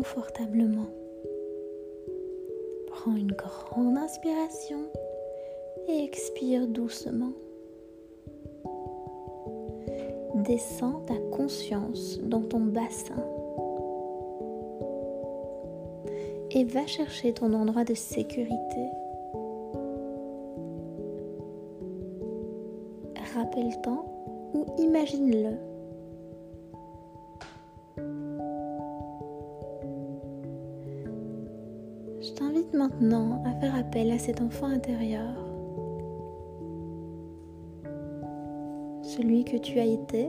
confortablement. Prends une grande inspiration et expire doucement. Descends ta conscience dans ton bassin et va chercher ton endroit de sécurité. Rappelle-t'en ou imagine-le. Maintenant à faire appel à cet enfant intérieur. Celui que tu as été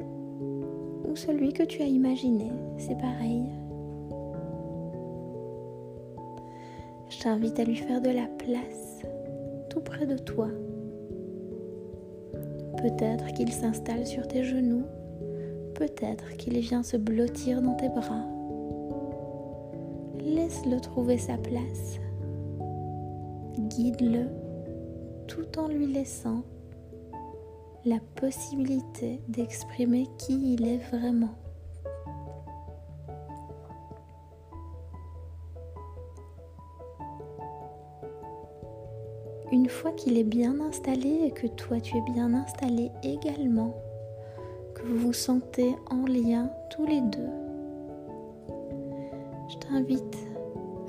ou celui que tu as imaginé, c'est pareil. Je t'invite à lui faire de la place tout près de toi. Peut-être qu'il s'installe sur tes genoux, peut-être qu'il vient se blottir dans tes bras. Laisse-le trouver sa place. Guide-le tout en lui laissant la possibilité d'exprimer qui il est vraiment. Une fois qu'il est bien installé et que toi tu es bien installé également, que vous vous sentez en lien tous les deux, je t'invite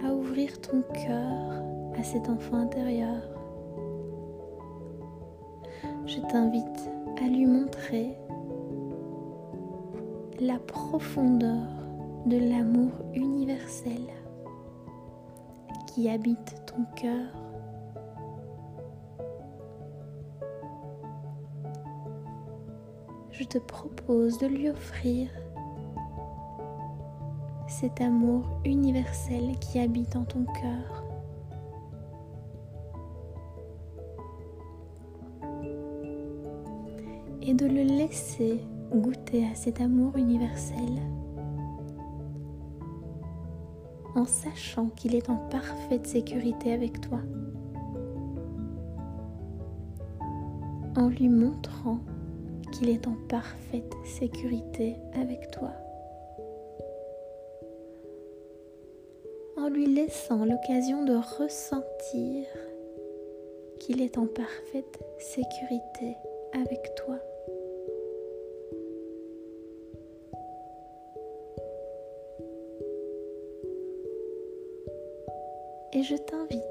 à ouvrir ton cœur à cet enfant intérieur. Je t'invite à lui montrer la profondeur de l'amour universel qui habite ton cœur je te propose de lui offrir cet amour universel qui habite en ton cœur. Et de le laisser goûter à cet amour universel en sachant qu'il est en parfaite sécurité avec toi. En lui montrant qu'il est en parfaite sécurité avec toi. En lui laissant l'occasion de ressentir qu'il est en parfaite sécurité avec toi. Et je t'invite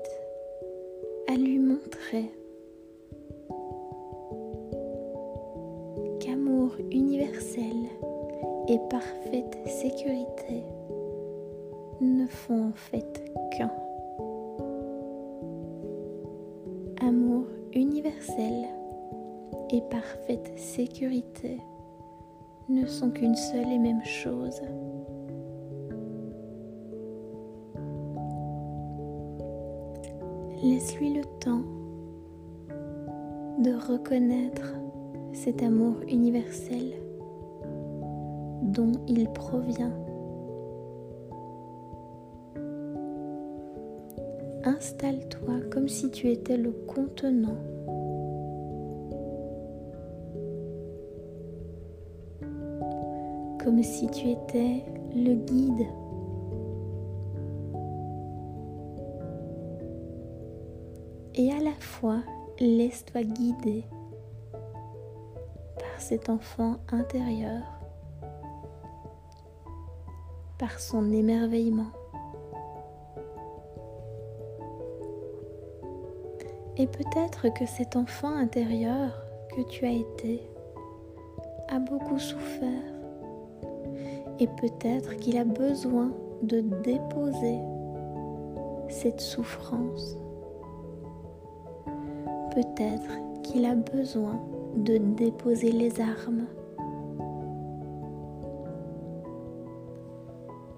à lui montrer universel et parfaite sécurité ne font en fait qu'un. Amour universel et parfaite sécurité ne sont qu'une seule et même chose. Laisse-lui le temps de reconnaître cet amour universel dont il provient. Installe-toi comme si tu étais le contenant. Comme si tu étais le guide. Et à la fois, laisse-toi guider cet enfant intérieur par son émerveillement. Et peut-être que cet enfant intérieur que tu as été a beaucoup souffert. Et peut-être qu'il a besoin de déposer cette souffrance. Peut-être qu'il a besoin de déposer les armes.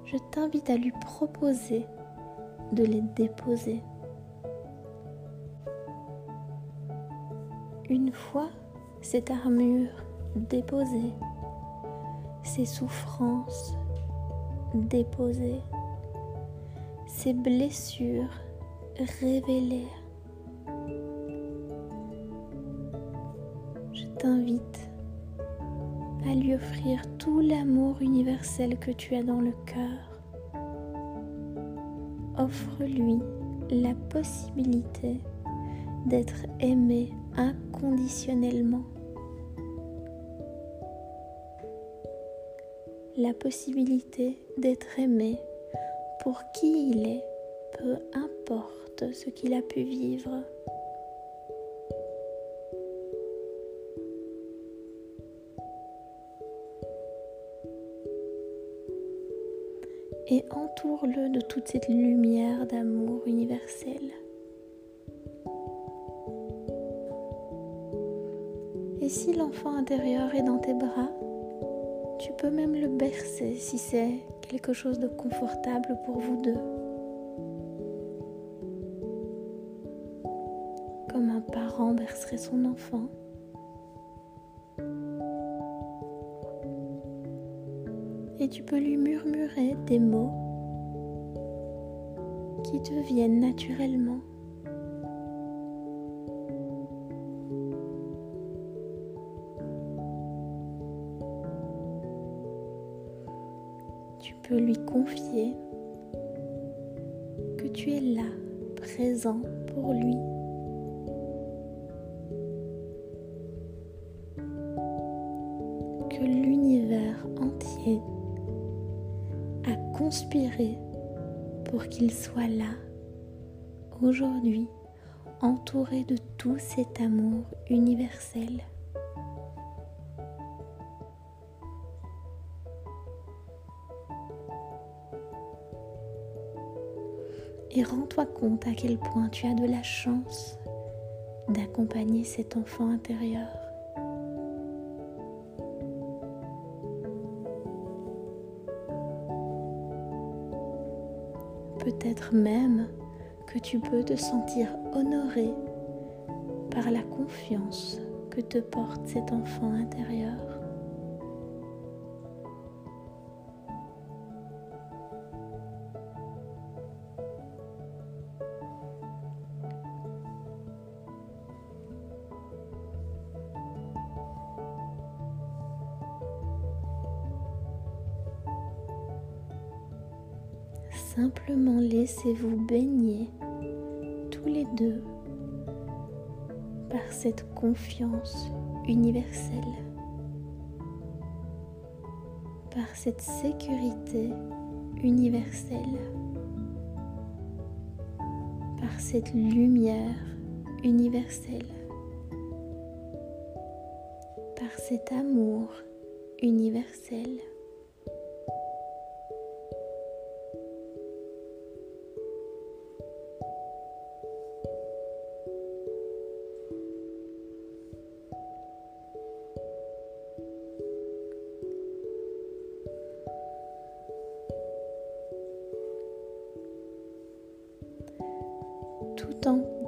Je t'invite à lui proposer de les déposer. Une fois cette armure déposée, ces souffrances déposées, ces blessures révélées, t'invite à lui offrir tout l'amour universel que tu as dans le cœur. offre-lui la possibilité d'être aimé inconditionnellement. La possibilité d'être aimé pour qui il est, peu importe ce qu'il a pu vivre. Et entoure-le de toute cette lumière d'amour universel. Et si l'enfant intérieur est dans tes bras, tu peux même le bercer si c'est quelque chose de confortable pour vous deux. Comme un parent bercerait son enfant. Et tu peux lui murmurer des mots qui te viennent naturellement. Tu peux lui confier que tu es là, présent pour lui. Que l'univers entier conspirer pour qu'il soit là, aujourd'hui, entouré de tout cet amour universel. Et rends-toi compte à quel point tu as de la chance d'accompagner cet enfant intérieur. Même que tu peux te sentir honoré par la confiance que te porte cet enfant intérieur. Simplement laissez-vous baigner tous les deux par cette confiance universelle, par cette sécurité universelle, par cette lumière universelle, par cet amour universel.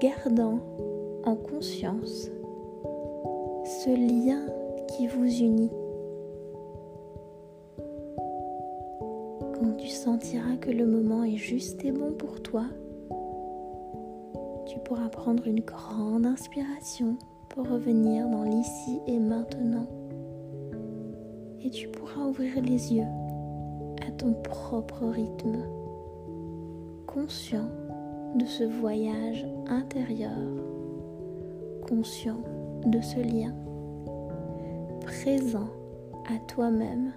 Gardant en conscience ce lien qui vous unit. Quand tu sentiras que le moment est juste et bon pour toi, tu pourras prendre une grande inspiration pour revenir dans l'ici et maintenant. Et tu pourras ouvrir les yeux à ton propre rythme, conscient de ce voyage intérieur, conscient de ce lien, présent à toi-même